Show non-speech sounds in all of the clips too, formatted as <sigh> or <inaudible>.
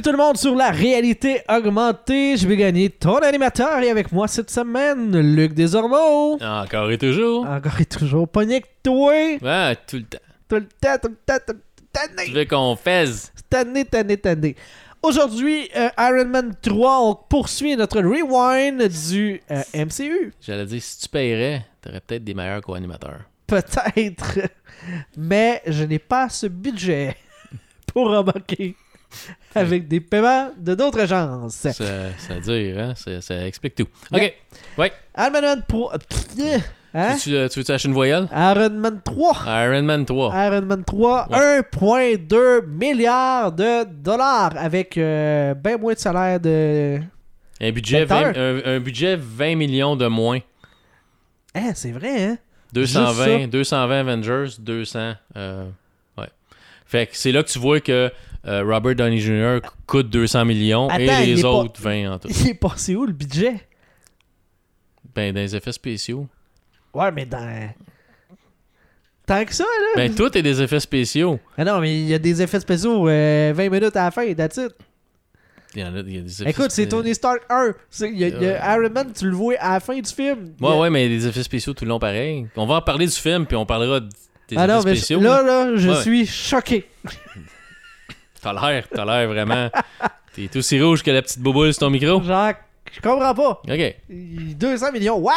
Bienvenue tout le monde sur la réalité augmentée. Je vais gagner ton animateur et avec moi cette semaine, Luc Desormeaux. Encore et toujours. Encore et toujours pogné que toi. Ouais, tout le temps. Tout le temps, tout le temps, tout le temps. Tu veux qu'on fasse Tanné, tanné, tanné. Aujourd'hui, euh, Iron Man 3, on poursuit notre rewind du euh, MCU. J'allais dire, si tu paierais, t'aurais peut-être des meilleurs co-animateurs. Peut-être. Mais je n'ai pas ce budget <laughs> pour remarquer <laughs> avec des paiements de d'autres agences. Ça, ça veut dire, hein? Ça, ça explique tout. OK. Ouais. Iron Man 3. Hein? Tu, veux- tu veux acheter une voyelle? Iron Man 3. Iron Man 3. Iron Man 3, 1,2 milliard de dollars avec euh, ben moins de salaire de. Un budget, D'acteur. 20, un, un budget 20 millions de moins. Hein, c'est vrai, hein? 220, 220 Avengers, 200. euh, ouais. Fait que c'est là que tu vois que euh, Robert Downey Jr. coûte 200 millions Attends, et il les pas- autres 20 en tout. <laughs> Il est passé où le budget? Ben, dans les effets spéciaux. Ouais, mais dans. Tant que ça, là? Ben, tout est des effets spéciaux. Ah non, mais il y a des effets spéciaux euh, 20 minutes à la fin, that's it. Il y en a, il y a des effets Écoute, c'est Tony Stark 1. C'est- il y a- il y a Iron Man, tu le vois à la fin du film. Il y a- Ouais, ouais, mais des effets spéciaux tout le long pareil. On va en parler du film, puis on parlera des Ah effets non, mais spéciaux. là, là, je Ouais. suis choqué. <laughs> T'as l'air, t'as l'air vraiment. <laughs> T'es aussi rouge que la petite bouboule sur ton micro. Genre, je comprends pas. Ok. 200 millions, what?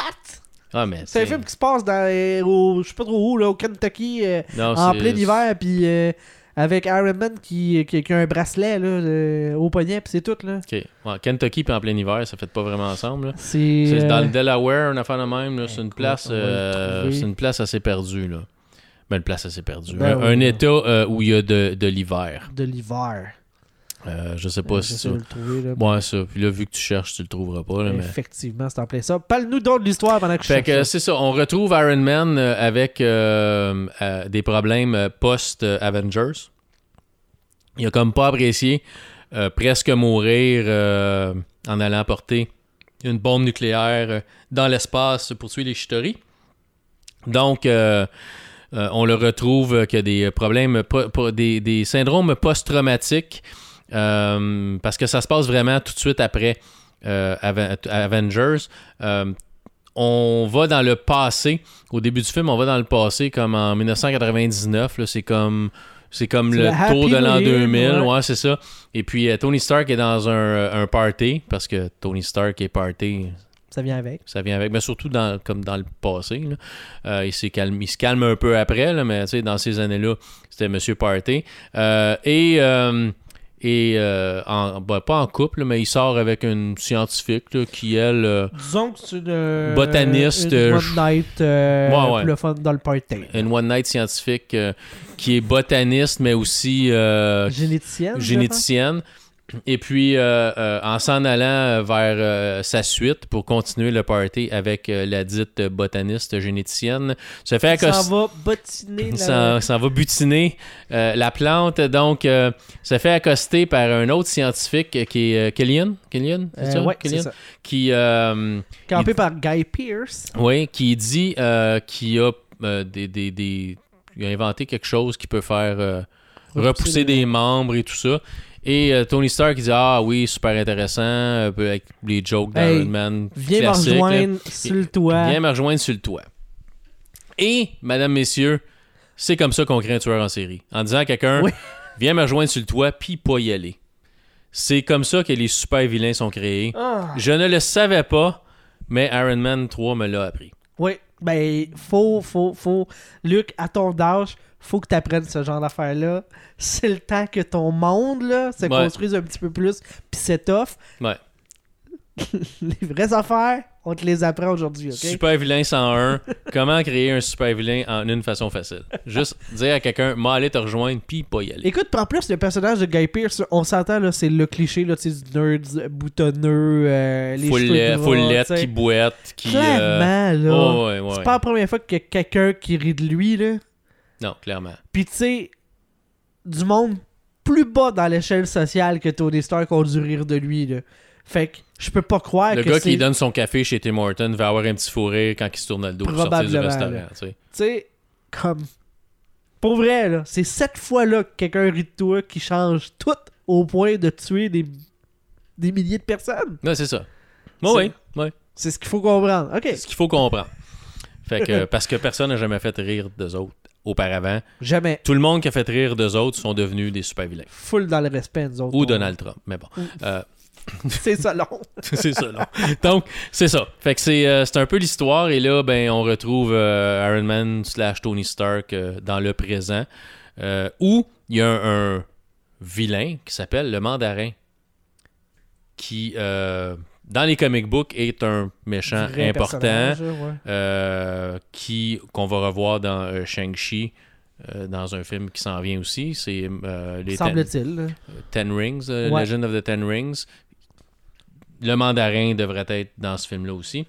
Ah, mais. C'est un film qui se passe dans, euh, au, je sais pas trop où, là, au Kentucky, euh, Non, en plein hiver, puis euh, avec Iron Man qui, qui, qui a un bracelet là, euh, au poignet, puis c'est tout. là. Ok. Ouais, Kentucky puis en plein hiver, ça fait pas vraiment ensemble. C'est euh, dans le Delaware, une affaire de même. C'est une place, euh, c'est une place assez perdue là. Ben, une place assez perdue. Ben un, oui. un état euh, où il y a de, de l'hiver. de l'hiver. Euh, je sais pas Euh, si ça. de le trouver, là. Ouais, ça. Puis là, vu que tu cherches, tu le trouveras pas. Là, mais... Effectivement, c'est en plein ça. Parle-nous donc de l'histoire pendant que je Fait que c'est ça, on retrouve Iron Man euh, avec euh, des problèmes post-Avengers. Il a comme pas apprécié presque mourir en allant porter une bombe nucléaire dans l'espace pour tuer les Chitauri. Donc, euh, euh, on le retrouve euh, qu'il y a des problèmes, po- po- des, des syndromes post-traumatiques euh, parce que ça se passe vraiment tout de suite après euh, Avengers. Euh, on va dans le passé. Au début du film, on va dans le passé comme en 1999. là, C'est comme, c'est comme le tour de l'an New Year, 2000. ouais. Ouais, c'est ça. Et puis euh, Tony Stark est dans un, un party parce que Tony Stark est party. Ça vient avec. Ça vient avec, mais surtout dans, comme dans le passé. là. Euh, il, calme, il se calme un peu après, là, mais tu sais, dans ces années-là, c'était Monsieur Party. Euh, et euh, et euh, en, ben, pas en couple, mais il sort avec une scientifique là, qui, elle, Disons que c'est une. Botaniste, Une one night Ouais, ouais. le fun dans le party. une one night scientifique qui est botaniste, mais aussi Généticienne. généticienne. Et puis, euh, euh, en s'en allant vers euh, sa suite pour continuer le party avec la dite botaniste généticienne, se fait. Ça accoster. va la... Ça, ça va butiner la plante. Donc, se fait accoster par un autre scientifique qui est Killian? Killian, c'est ça? ouais, c'est Killian? ça. Qui, Campé Il- par Guy Pierce. oui, qui dit qu'il a euh, des, des, des- il a inventé quelque chose qui peut faire euh, repousser des membres et tout ça. Et euh, Tony Stark il dit ah oui super intéressant un peu avec les jokes Hey, d'Iron Man Viens me là. rejoindre sur le toit. Viens me rejoindre sur le toit. Et mesdames messieurs, c'est comme ça qu'on crée un tueur en série en disant à quelqu'un Oui. <laughs> viens me rejoindre sur le toit puis pas y aller. C'est comme ça que les super vilains sont créés. Ah. Je ne le savais pas, mais Iron Man 3 me l'a appris. Oui, ben, faut, faut, faut. Luc, à ton âge, faut que tu apprennes ce genre d'affaires-là. C'est le temps que ton monde, là, se Ouais. construise un petit peu plus, puis. Ouais. <laughs> les vraies affaires, on te les apprend aujourd'hui, ok? Super vilain 101. Comment créer un super vilain en une façon facile? Juste dire à quelqu'un, m'a aller te rejoindre, puis pas y aller. Écoute, en plus, le personnage de Guy Pearce, on s'entend, là, c'est le cliché, là, du nerd boutonneux, euh, les Full cheveux gras, full lettre, qui boite, qui. euh, Clairement, là. oh, ouais, ouais. C'est pas la première fois qu'il y a quelqu'un qui rit de lui, là. Non, clairement. Puis tu sais, du monde plus bas dans l'échelle sociale que Tony Stark ont dû rire de lui, là. Fait que je peux pas croire Le que gars c'est... qui donne son café chez Tim Horton va avoir un petit fou rire quand il se tourne le dos pour sortir du Probablement, restaurant. tu sais. Comme... Pour vrai, là, c'est cette fois-là que quelqu'un rit de toi qui change toute au point de tuer des, des milliers de personnes. Non, c'est ça. Oui, C'est- oui, oui. C'est ce qu'il faut comprendre. OK. C'est ce qu'il faut comprendre. Fait que, parce que personne n'a jamais fait rire d'eux autres auparavant. Jamais. Tout le monde qui a fait rire d'eux autres sont devenus des super vilains. Full dans le respect, nous autres. Ou On- Donald Trump. Mais bon. Euh, <laughs> C'est ça, long. <laughs> c'est ça, là. Donc, c'est ça. Fait que c'est euh, c'est un peu l'histoire. Et là, ben, on retrouve euh, Iron Man slash Tony Stark euh, dans le présent. où il y a un, un vilain qui s'appelle le Mandarin. Qui, dans les comic books, est un méchant Vrai important. ouais. qui qu'on va revoir dans Shang-Chi. euh, dans un film qui s'en vient aussi, c'est euh, les Ten, Semble-t-il. Ten Rings, euh, Ouais. Legend of the Ten Rings. Le mandarin devrait être dans ce film-là aussi.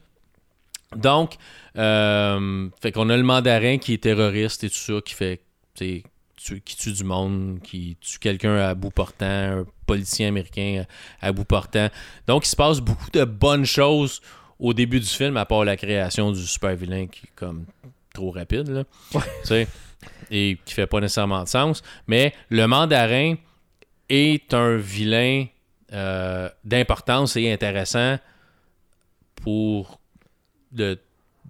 Donc, euh, fait qu'on a le mandarin qui est terroriste et tout ça, qui fait, tu qui tue du monde, qui tue quelqu'un à bout portant, un politicien américain à, à bout portant. Donc, il se passe beaucoup de bonnes choses au début du film, à part la création du super vilain qui est comme trop rapide, là. Ouais. Et qui fait pas nécessairement de sens. Mais le mandarin est un vilain euh, d'importance et intéressant pour le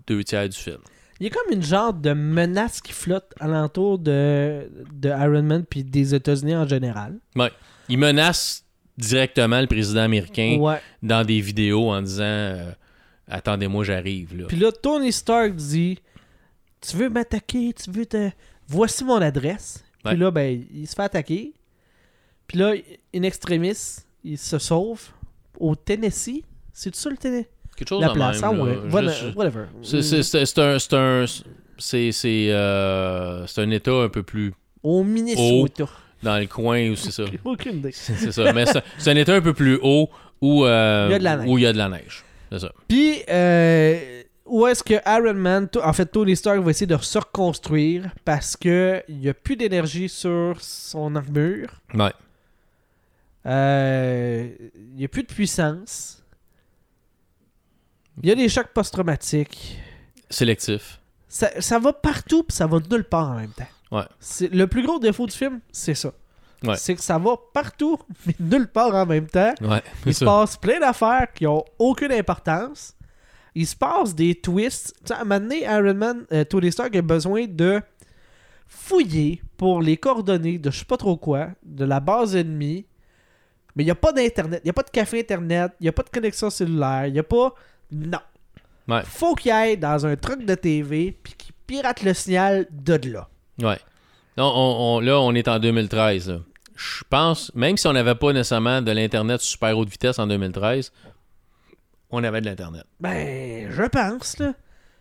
deux tiers du film. Il y a comme une genre de menace qui flotte alentour de, de Iron Man puis des États-Unis en général. Il menace directement le président américain Ouais. dans des vidéos en disant euh, Attendez-moi, j'arrive. Puis là, Tony Stark dit Tu veux m'attaquer Tu veux te. Voici mon adresse. Puis Ouais. là, ben, il se fait attaquer. Puis là, in extremis, il se sauve au Tennessee. C'est ça le Tennessee? Quelque chose La de place, même. ah là. ouais. Voilà- whatever. c'est- un. C'est un. Euh, un état un peu plus Au Minnesota. dans le coin où c'est ça. <laughs> Aucune idée. C'est ça. Mais c'est un état un peu plus haut où, euh, Il y a de la neige. où il y a de la neige. C'est ça. Puis, euh, où est-ce que Iron Man, en fait, Tony Stark va essayer de se reconstruire parce que il n'y a plus d'énergie sur son armure. Ouais. Euh, Il n'y a plus de puissance. Il y a des chocs post-traumatiques. Sélectif. Ça, ça va partout puis ça va nulle part en même temps. Ouais. C'est, le plus gros défaut du film, c'est ça. Ouais. C'est que ça va partout, <laughs> mais nulle part en même temps. Ouais. Il se passe plein d'affaires qui ont aucune importance. Il se passe des twists. À un moment donné, Iron Man, euh, Tony Stark a besoin de fouiller pour les coordonnées de je sais pas trop quoi, de la base ennemie. Mais il n'y a pas d'internet, il n'y a pas de café internet, il n'y a pas de connexion cellulaire, il n'y a pas. Non. Ouais. Faut qu'il aille dans un truc de TV puis qu'il pirate le signal de là. Ouais. Non, on, on- là, on est en 2013. là. Je pense, même si on n'avait pas nécessairement de l'Internet super haute vitesse en 2013, on avait de l'Internet. Ben, je pense, là.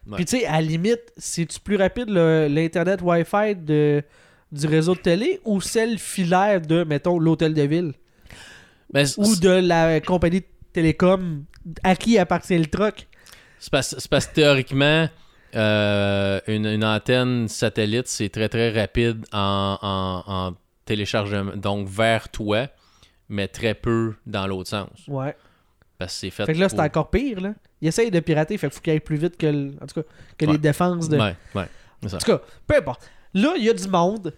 Ouais. Puis tu sais, à la limite, c'est-tu plus rapide l'Internet Wi-Fi de, du réseau de télé ou celle filaire de, mettons, l'hôtel de ville? Ou de la compagnie de télécom à qui appartient le truck? c'est parce, que théoriquement, euh, une, une antenne satellite, c'est très très rapide en, en- en téléchargement, donc vers toi, mais très peu dans l'autre sens. Ouais. Parce que c'est fait. Fait que là, c'est encore pire, là. Il essaye de pirater, fait qu'il faut qu'il aille plus vite que, le- en tout cas, que Ouais. les défenses de... Ouais, ouais. En tout cas, peu importe. Là, il y a du monde.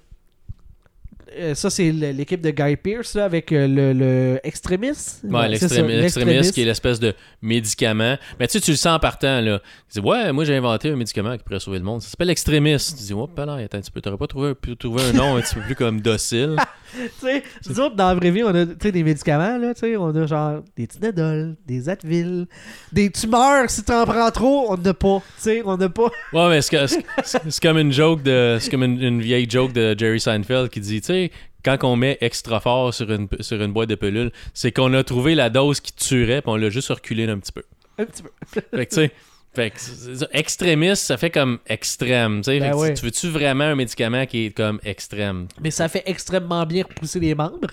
Euh, ça, c'est l'équipe de Guy Pearce là, avec euh, le, le extrémiste. Ouais, l'extrémiste qui est l'espèce de médicament. Mais tu sais, tu le sens en partant, là. Tu dis, ouais, moi j'ai inventé un médicament qui pourrait sauver le monde. Ça s'appelle l'extrémiste. Tu dis, pas là, attends un petit peu. T'aurais pas trouvé, pu trouver un nom un petit peu plus comme docile. <laughs> Tu sais, nous autres, dans la vraie vie, on a tu des médicaments, là, tu sais, on a genre des Tylenol, des Advil, des tumeurs, si t'en prends trop, on n'a pas, tu sais, on n'a pas... Ouais, mais c'est, comme une joke de. C'est comme une, une vieille joke de Jerry Seinfeld qui dit, tu sais, quand on met extra fort sur une, sur une boîte de pilules, c'est qu'on a trouvé la dose qui tuerait, puis on l'a juste reculé un petit peu. Un petit peu. Fait que, tu sais, fait que extrémiste, ça fait comme extrême. Ben Fait que ouais. Tu veux-tu vraiment un médicament qui est comme extrême? Mais ça fait extrêmement bien repousser les membres.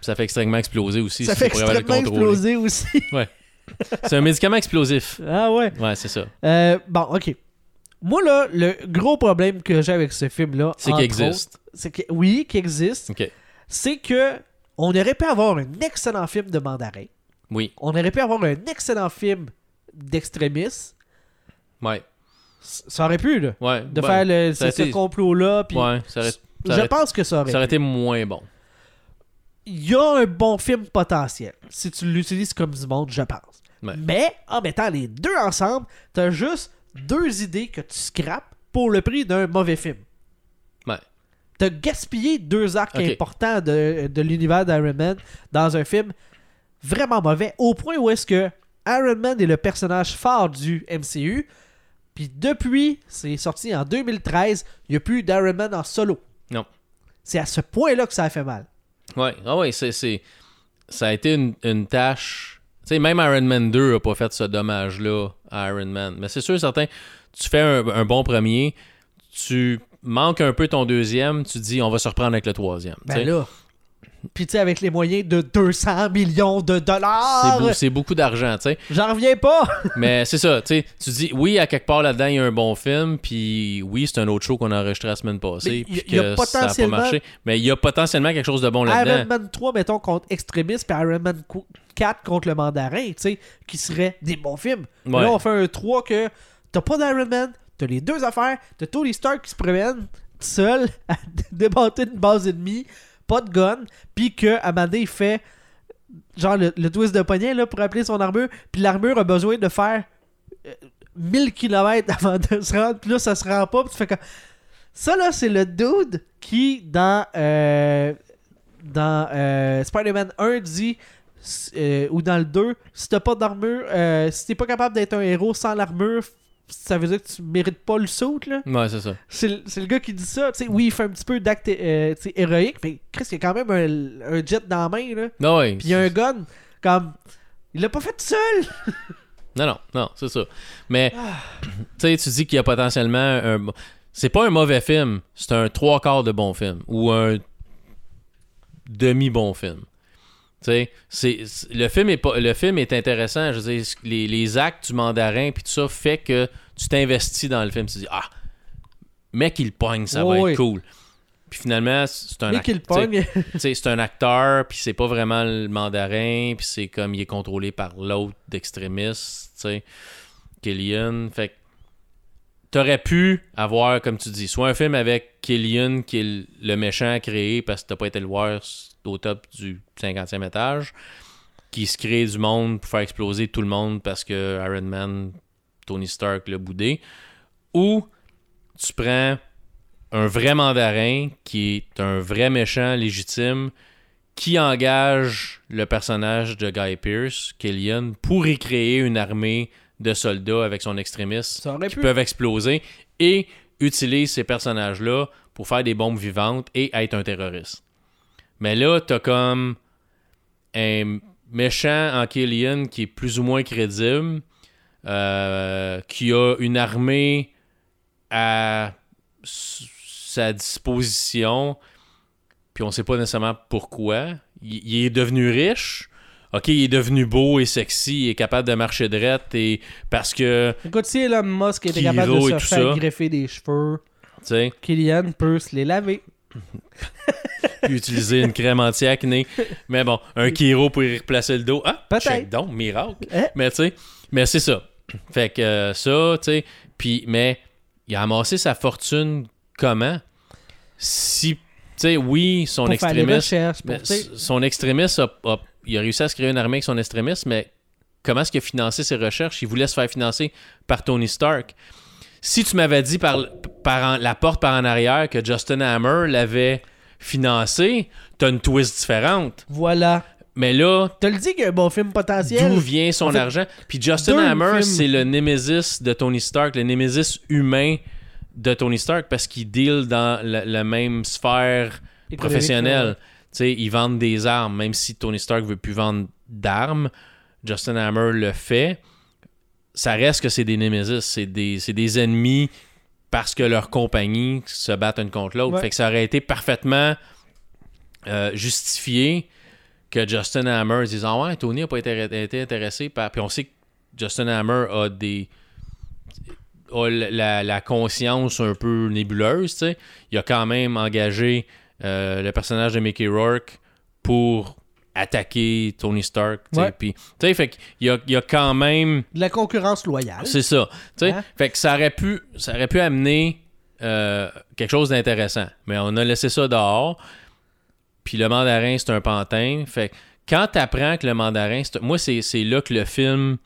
Ça fait extrêmement exploser aussi. ça si fait extrêmement exploser aussi. <laughs> C'est un médicament explosif. ah ouais. Ouais, c'est ça. Euh, bon, ok. Moi, là, le gros problème que j'ai avec ce film-là... C'est qu'il existe. autres, C'est que, oui, qu'il existe. C'est que on aurait pu avoir un excellent film de mandarin. Oui. On aurait pu avoir un excellent film d'extrémistes. Ouais. Ça aurait pu, là. Ouais. De ouais. faire le, ce, complot-là. Puis Ouais, ça aurait, ça je pense que ça aurait. ça aurait été moins bon. il y a un bon film potentiel si tu l'utilises comme du monde, je pense. Ouais. Mais en mettant les deux ensemble, t'as juste deux idées que tu scrapes pour le prix d'un mauvais film. Ouais. T'as gaspillé deux arcs importants de, de l'univers d'Iron Man dans un film vraiment mauvais, au point où est-ce que Iron Man est le personnage phare du MCU, puis depuis, c'est sorti en 2013, il n'y a plus d'Iron Man en solo. Non. C'est à ce point-là que ça a fait mal. Ouais, ah ouais, c'est, c'est- ça a été une, une tâche. Tu sais, même Iron Man 2 a pas fait ce dommage-là à Iron Man. Mais c'est sûr et certain, tu fais un, un bon premier, tu manques un peu ton deuxième, tu dis on va se reprendre avec le troisième. Ben là. Puis tu sais, avec les moyens de 200 millions de c'est, dollars, c'est beaucoup d'argent, tu sais. j'en reviens pas. <laughs> Mais c'est ça, tu sais. Tu dis, oui, à quelque part là-dedans, il y a un bon film, puis oui, c'est un autre show qu'on a enregistré la semaine passée, puis y a que ça a pas potentiellement- marché. Mais il y a potentiellement quelque chose de bon là-dedans. Iron Man 3, mettons, contre Extremis, puis Iron Man qu- 4 contre le Mandarin, tu sais, qui seraient des bons films. Ouais. Là, on fait un 3 que t'as pas d'Iron Man, t'as les deux affaires, t'as Tony Stark qui se promène seul <laughs> à démonter une base ennemie, pas de gun, puis que Amanda il fait genre le, twist de poignet là, pour appeler son armure, puis l'armure a besoin de faire euh, 1000 km <laughs> avant de se rendre, puis là ça se rend pas, puis tu fais comme. Ça là, c'est le dude qui, dans, euh, dans euh, Spider-Man 1, dit. euh, ou dans le 2, si t'as pas d'armure, si t'es pas capable d'être un héros sans l'armure, ça veut dire que tu mérites pas le saut, là. Ouais, c'est ça. C'est le, gars qui dit ça. Oui, il fait un petit peu d'acte euh, héroïque, mais Chris, il a quand même un, un jet dans la main, là. Non. Puis il y a un gun, comme. Il l'a pas fait tout seul! <laughs> Non, non, non, c'est ça. Mais, tu sais, tu dis qu'il y a potentiellement un. C'est pas un mauvais film, c'est un trois quarts de bon film ou un demi-bon film. C'est, le, film est pas, le film est intéressant. Je veux dire, les, les actes du mandarin puis tout ça fait que tu t'investis dans le film. Tu te dis, ah, mec, il pogne, ça va Oui, être cool. Puis finalement, c'est un Et act- qu'il tu sais, pogne. <laughs> tu sais, c'est un acteur, puis c'est pas vraiment le mandarin, puis c'est comme il est contrôlé par l'autre d'extrémiste, tu sais, Killian. Fait que t'aurais pu avoir, comme tu dis, soit un film avec Killian qui est le- méchant créé parce que t'as pas été le voir au top du 50e étage, qui se crée du monde pour faire exploser tout le monde parce que Iron Man, Tony Stark l'a boudé, ou tu prends un vrai mandarin qui est un vrai méchant légitime qui engage le personnage de Guy Pearce, Killian, pour recréer une armée de soldats avec son extrémiste qui pu. peuvent exploser et utilise ces personnages-là pour faire des bombes vivantes et être un terroriste. Mais là, t'as comme un méchant en Killian qui est plus ou moins crédible, euh, qui a une armée à sa disposition, puis on sait pas nécessairement pourquoi. Il, il est devenu riche. Ok, il est devenu beau et sexy, il est capable de marcher droite et parce que, Écoute, si Elon Musk était capable de se faire ça. greffer des cheveux, tu sais, Kylian peut se les laver. <laughs> puis utiliser une crème anti-acné. Mais bon, un Kiro pour y replacer le dos. Ah, Peut-être. donc, miracle. Hein? Mais tu sais, mais c'est ça. Fait que euh, ça, tu sais, puis mais il a amassé sa fortune comment? Si, tu sais, oui, son extrémiste, mais son extrémiste, a, a- il a réussi à se créer une armée avec son extrémiste, mais comment est-ce qu'il a financé ses recherches? Il voulait se faire financer par Tony Stark. Si tu m'avais dit par, par en- la porte par en arrière que Justin Hammer l'avait financé, t'as une twist différente. Voilà. Mais là, T'as le dit qu'il y a un bon film potentiel. d'où vient son En fait, argent? Puis Justin Hammer, c'est le némésis de Tony Stark, le némésis humain de Tony Stark parce qu'il deal dans la, la même sphère Économique, professionnelle. ouais. Tu sais, ils vendent des armes, même si Tony Stark veut plus vendre d'armes. Justin Hammer le fait. Ça reste que c'est des némésis, c'est des, des ennemis parce que leurs compagnies se battent une contre l'autre. Ouais. Fait que ça aurait été parfaitement euh, justifié que Justin Hammer dise Ah ouais, Tony n'a pas été, été intéressé par. Puis on sait que Justin Hammer a des. a la, la conscience un peu nébuleuse, tu sais. Il a quand même engagé euh, le personnage de Mickey Rourke pour attaquer Tony Stark. Puis, tu sais, fait qu'il y a, il y a quand même. De la concurrence loyale. C'est ça. tu sais. Hein? Fait que ça aurait pu, ça aurait pu amener euh, quelque chose d'intéressant. Mais on a laissé ça dehors. puis le mandarin, c'est un pantin. Fait que quand t'apprends que le mandarin, moi, c'est c'est là que le film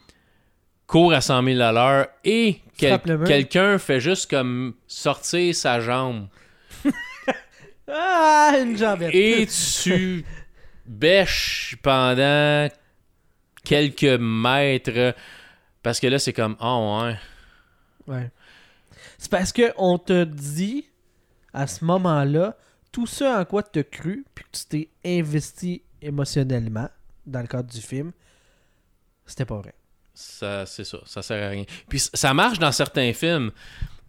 court à 100 000 à l'heure et quel- quelqu'un fait juste comme sortir sa jambe <laughs> Ah, une jambette. et tu bêches pendant quelques mètres parce que là, c'est comme, oh ouais. Ouais. C'est parce que on te dit à ce moment-là tout ce en quoi tu as cru puis que tu t'es investi émotionnellement dans le cadre du film, c'était pas vrai. Ça, c'est ça, ça sert à rien. Puis ça marche dans certains films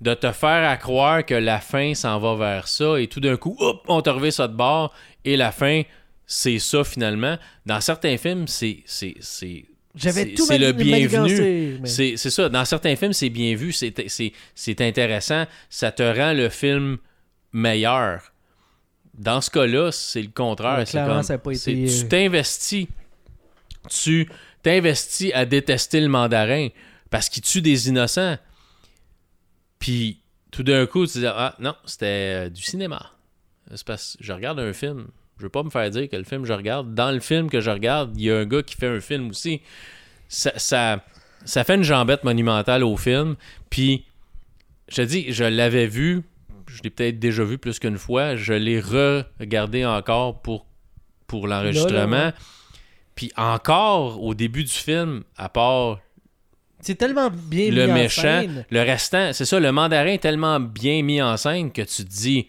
de te faire à croire que la fin s'en va vers ça et tout d'un coup, hop, on te revient ça de bord et la fin, c'est ça finalement. Dans certains films, c'est c'est c'est J'avais c'est- tout c'est le bienvenu. mais- c'est c'est ça. Dans certains films, c'est bien vu, c'est c'est- c'est intéressant, ça te rend le film meilleur. Dans ce cas-là, c'est le contraire. Ouais, c'est clairement, comme, ça pas été, Tu euh, t'investis. Tu t'investis à détester le mandarin parce qu'il tue des innocents. Puis tout d'un coup, tu dis Ah non, c'était euh, du cinéma. C'est parce que je regarde un film. Je veux pas me faire dire que le film que je regarde, dans le film que je regarde, il y a un gars qui fait un film aussi. Ça, ça, ça fait une jambette monumentale au film. Puis, je te dis, je l'avais vu, je l'ai peut-être déjà vu plus qu'une fois. Je l'ai re-regardé encore pour, pour l'enregistrement. Puis encore, au début du film, à part C'est tellement bien le mis en méchant, scène. le restant, c'est ça, le mandarin est tellement bien mis en scène que tu te dis,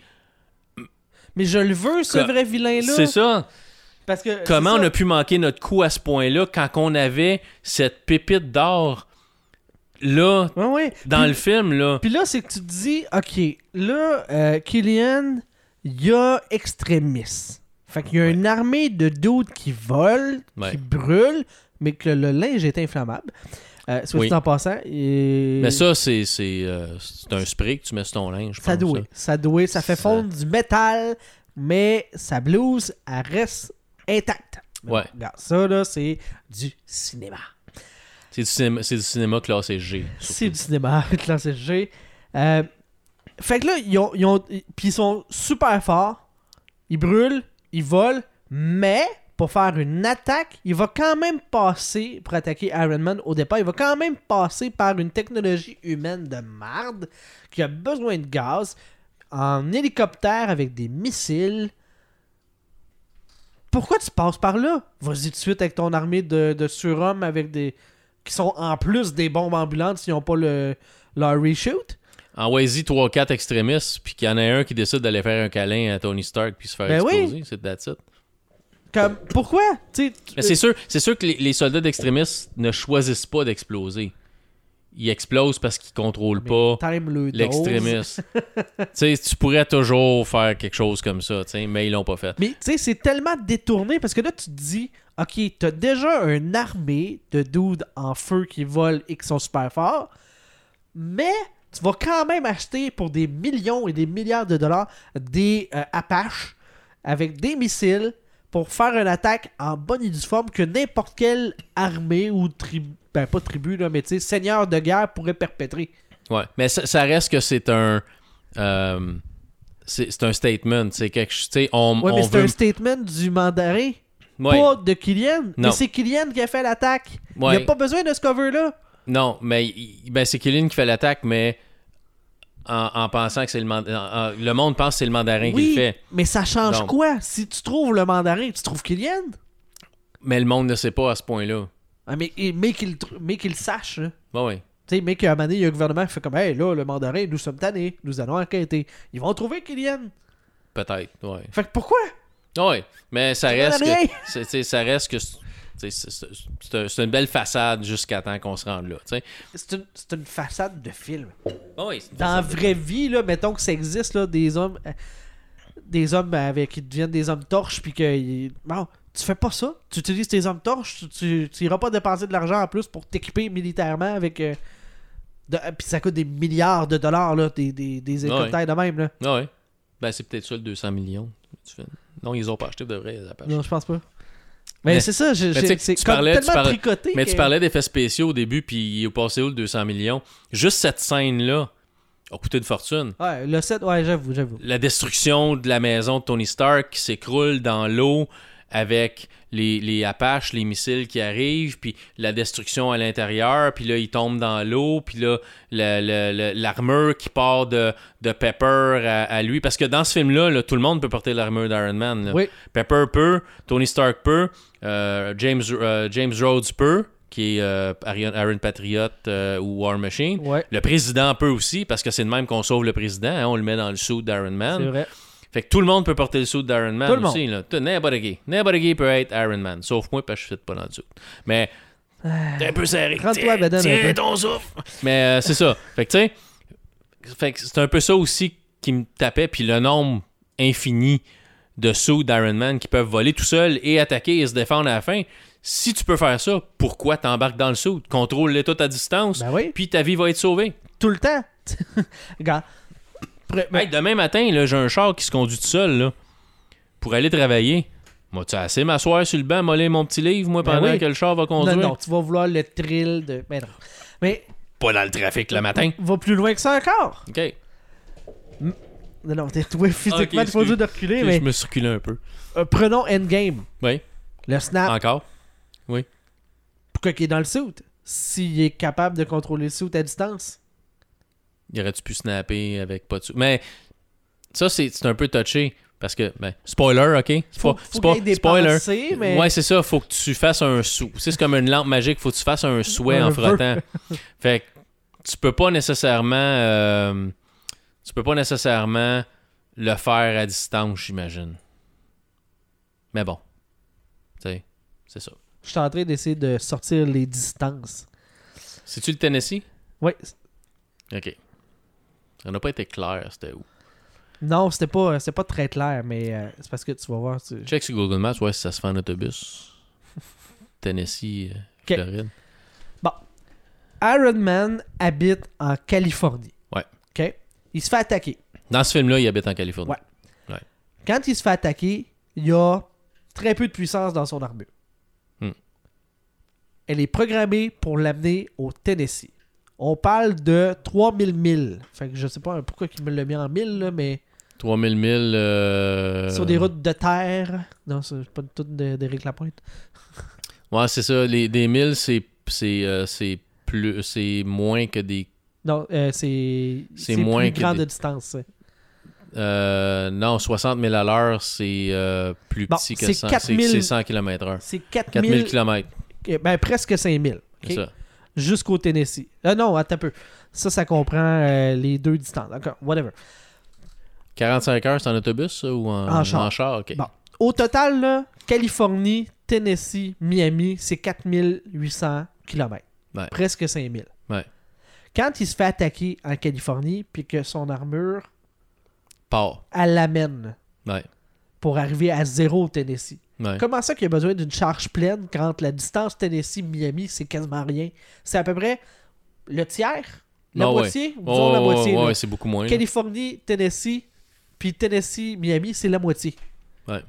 Mais je le veux, ce vrai vilain-là. c'est ça. Parce que Comment on a pu manquer notre coup à ce point-là quand on avait cette pépite d'or là Ouais, ouais. dans Puis- le film là? Puis là, c'est que tu te dis, OK, là, euh, Killian, il y a extrémistes. Fait qu'il y a une armée de dudes qui volent, qui brûlent, mais que le, linge est inflammable. Euh, soit Oui. dit en passant. et- Mais ça c'est c'est euh, c'est un spray que tu mets sur ton linge. ça doit. Ça doit. Ça fait fondre du métal, mais sa blouse, elle reste intacte. Ouais. regarde, ça, là, c'est du cinéma. C'est du cinéma, c'est du cinéma classé G. C'est du cinéma, <laughs> classé G. Euh, fait que là, ils ont, ils ont- puis ils sont super forts. Ils brûlent, ils volent, mais pour faire une attaque, il va quand même passer, pour attaquer Iron Man au départ, il va quand même passer par une technologie humaine de marde qui a besoin de gaz en hélicoptère avec des missiles. Pourquoi tu passes par là? Vas-y tout de suite avec ton armée de, de surhommes avec des. qui sont en plus des bombes ambulantes s'ils n'ont pas le, leur reshoot. Envoyez-y 3-4 extrémistes, puis qu'il y en a un qui décide d'aller faire un câlin à Tony Stark puis se faire Ben oui. exploser. C'est that's it. Comme, pourquoi? Mais c'est sûr, c'est sûr que les, les soldats d'extrémistes ne choisissent pas d'exploser. Ils explosent parce qu'ils contrôlent pas time le l'extrémiste. <laughs> tu sais, tu pourrais toujours faire quelque chose comme ça, tu sais, mais ils l'ont pas fait. Mais tu sais, c'est tellement détourné parce que là, tu te dis, ok, t'as déjà une armée de dudes en feu qui volent et qui sont super forts, mais tu vas quand même acheter pour des millions et des milliards de dollars des euh, Apaches avec des missiles pour faire une attaque en bonne et due forme que n'importe quelle armée ou tribu, ben pas tribu, là, mais tu sais, seigneur de guerre pourrait perpétrer. Ouais, mais ça, ça reste que c'est un euh, c'est un statement, c'est quelque chose, tu sais, on, Ouais, on mais c'est veut un statement du mandarin. Ouais. Pas de Kylian. Non. Mais c'est Kylian qui a fait l'attaque. Il Ouais. n'y a pas besoin de ce cover-là. Non, mais il- ben, c'est Killian qui fait l'attaque, mais en, en pensant que c'est le mandarin. Le monde pense que c'est le mandarin qui Oui, le fait. mais ça change Donc. quoi? Si tu trouves le mandarin, tu trouves Kylian? Mais le monde ne sait pas à ce point-là. Ah, mais mais qu'il tr- mais qu'il le sache. là. Bon, oui. Tu sais, mais qu'à un moment donné, il y a un gouvernement qui fait comme Hey, là, le mandarin, nous sommes tannés. Nous allons enquêter. Ils vont trouver Kylian. Peut-être, ouais. Fait que pourquoi? Ouais, mais ça reste que. Ça reste que. C'est- c'est- c'est- C'est un- c'est une belle façade jusqu'à temps qu'on se rende là. C'est une, c'est une façade de film. Ah oui, une Dans la vraie vie, là, mettons que ça existe, là, des hommes. euh, Des hommes avec qui deviennent des hommes torches, puis que. Bon, tu fais pas ça. Tu utilises tes hommes torches, tu, tu, tu iras pas dépenser de l'argent en plus pour t'équiper militairement avec. euh, de- euh, Puis ça coûte des milliards de dollars, là, des, des, des hélicoptères de même, là. Ah ouais. Ben, c'est peut-être ça le 200 millions. Non, ils ont pas acheté de vrai. Non, je pense pas. Mais, Mais- c'est ça, c'est parlais- tu tellement parlais- tricoté. Mais que- tu parlais d'effets spéciaux au début, puis il est passé où le 200 millions? Juste cette scène-là a coûté de fortune. Ouais, le 7, ouais, j'avoue, j'avoue. La destruction de la maison de Tony Stark qui s'écroule dans l'eau avec les, les Apaches, les missiles qui arrivent, puis la destruction à l'intérieur, puis là, il tombe dans l'eau, puis là, la- la- la- l'armure qui part de, de Pepper à, à lui. Parce que dans ce film-là, là, tout le monde peut porter l'armure d'Iron Man. là. Oui. Pepper peut, Tony Stark peut, James, euh, James Rhodes peut, qui est euh, Iron Patriot euh, ou War Machine. Ouais, Le président peut aussi, parce que c'est de même qu'on sauve le président. hein, on le met dans le suit d'Iron c'est Man. vrai. Fait que tout le monde peut porter le suit d'Iron Man Tout le aussi. Là. Tout- N'importe qui. N'importe qui peut être Iron Man. Sauf moi, parce que je ne pas dans le suit. Mais t'es un peu serré. Tiens, à bedaine un tiens peu. ton souffle. Mais euh, c'est ça. Fait que tu sais, fait que c'est un peu ça aussi qui me tapait. Puis le nombre infini de suits d'Iron Man qui peuvent voler tout seul et attaquer et se défendre à la fin. Si tu peux faire ça, pourquoi t'embarques dans le suit? Contrôle-les tout à distance, Ben oui, puis ta vie va être sauvée. tout le temps. <laughs> Regarde. Hey, demain matin, j'ai un char qui se conduit tout seul là, pour aller travailler. Moi, tu as assez m'asseoir sur le banc, moller mon petit livre, moi, Ben pendant oui. que le char va non, conduire? non, tu vas vouloir le thrill de. Mais non. Mais Pas dans le trafic le matin. va plus loin que ça encore. OK. Non, non, t'es toi <laughs> physiquement, Ok, t'es pas de reculer, Je mais me suis reculé un peu. euh, prenons Endgame. Oui. Le snap, Encore? pourquoi qu'il est dans le suit? S'il est capable de contrôler le suit à distance. Il aurait-tu pu snapper avec pas de sous? Mais ça, c'est un peu touché. Parce que, ben, spoiler, ok? Faut, pas, faut y ait des spoiler. pensées, mais... Ouais, c'est ça. Faut que tu fasses un sou. C'est comme une lampe magique. Faut que tu fasses un <laughs> souhait Un en frottant. fait que tu peux pas nécessairement. euh, tu peux pas nécessairement le faire à distance, j'imagine. Mais bon. Tu sais, c'est ça. Je suis en train d'essayer de sortir les distances. C'est-tu le Tennessee? Ouais. Ok. Ça n'a pas été clair, c'était où? Non, c'était pas, c'était pas très clair, mais euh, c'est parce que tu vas voir. tu- Check sur Google Maps, ouais, si ça se fait en autobus. <laughs> Tennessee, euh, Ok. Floride. Iron Man habite en Californie. Ouais. OK? Il se fait attaquer. Dans ce film-là, il habite en Californie. Ouais. Quand il se fait attaquer, il y a très peu de puissance dans son armure. Hmm. Elle est programmée pour l'amener au Tennessee. On parle de 3000 milles. Fait que je sais pas pourquoi il me l'a mis en milles, là, mais 3000 milles. euh, sur des routes de terre. Non, c'est pas tout d'Éric Lapointe. Ouais, c'est ça. Les, des milles, c'est c'est euh, c'est plus c'est moins que des Non, euh, c'est C'est moins plus que grand des- de distance. euh, non 60 000 à l'heure c'est euh, plus Bon, petit que c'est 100 4000 c'est 100 km heure C'est 4000 4000, km ben presque 5000. c'est ok? ça Jusqu'au Tennessee. Ah non, attends un peu. Ça, ça comprend euh, les deux distances. D'accord, whatever. 45 heures c'est en autobus ou en, En char. ok Bon. Au total, là, Californie, Tennessee, Miami, c'est 4800 km. Ouais. Presque 5000. Ouais. Quand il se fait attaquer en Californie, puis que son armure, part elle l'amène ouais pour arriver à zéro au Tennessee. ouais Comment ça qu'il a besoin d'une charge pleine quand la distance Tennessee-Miami, c'est quasiment rien? C'est à peu près le tiers? La Ah ouais. moitié? Disons Oh, la moitié. ouais, c'est beaucoup moins là. Californie, Tennessee, puis Tennessee-Miami, c'est la moitié. Ouais.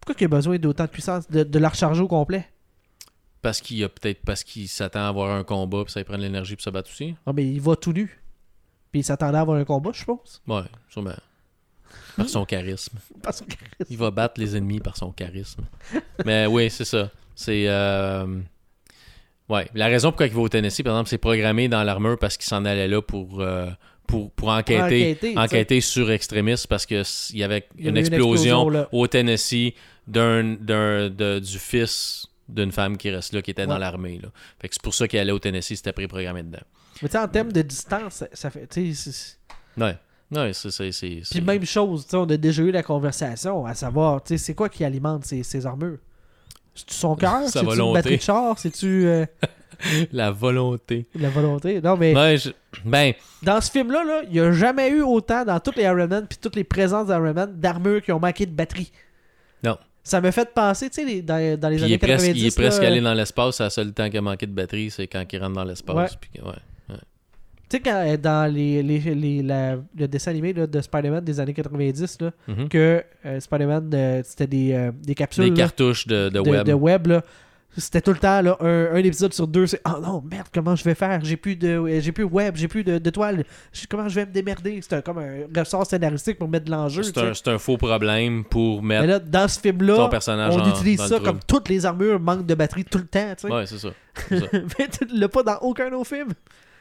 Pourquoi qu'il a besoin d'autant de puissance, de, de la recharger au complet? Parce qu'il a peut-être parce qu'il s'attend à avoir un combat puis ça lui prend de l'énergie pour se battre aussi Ah, mais il va tout nu. Puis il s'attendait à avoir un combat, je suppose. ouais sûrement par son charisme <laughs> Parce que- Il va battre les ennemis par son charisme. Mais oui, c'est ça. C'est. euh, Ouais. La raison pourquoi il va au Tennessee, par exemple, c'est programmé dans l'armure parce qu'il s'en allait là pour, euh, pour, pour enquêter, enquêter, sur extrémistes parce qu'il y avait une explosion, explosion, au Tennessee d'un, d'un- de- du fils d'une femme qui reste là, qui était dans l'armée. Là. Fait que c'est pour ça qu'il allait au Tennessee, c'était préprogrammé dedans. Mais tu sais, en termes de distance, ça, ça fait. Ouais. Ouais, c'est. c'est, c'est, Puis même chose, on a déjà eu la conversation à savoir, tu sais, c'est quoi qui alimente ces, ces armures? C'est-tu son <laughs> cœur? C'est-tu une batterie de char? C'est-tu euh, <laughs> La volonté. la volonté? Non, mais Ouais, je- Ben, dans ce film-là, là, il n'y a jamais eu autant dans toutes les Iron Man puis toutes les présences d'Iron Man d'armures qui ont manqué de batterie. Ça me fait penser, tu sais, dans, dans les Puis il années est presque, 90. il est presque là, allé dans l'espace, c'est le seul temps qu'il a manqué de batterie, c'est quand il rentre dans l'espace. Ouais. puis que- ouais. Tu sais, quand euh, dans les, les, les- la- le dessin animé là, de Spider-Man des années 90, là, Mhm. que euh, Spider-Man, euh, c'était des, euh, des capsules Des là, cartouches de, de de, web. de web, là. C'était tout le temps là, un, un épisode sur deux, c'est oh non merde comment je vais faire, j'ai plus de j'ai plus web, j'ai plus de, de toile, comment je vais me démerder. C'était comme un ressort scénaristique pour mettre de l'enjeu. C'est un, faux problème pour Mais mettre là, dans ce film-là, on en- utilise ça comme toutes les armures manquent de batterie tout le temps, tu sais. Ouais, c'est ça. <laughs> Mais tu l'as pas dans aucun autre film.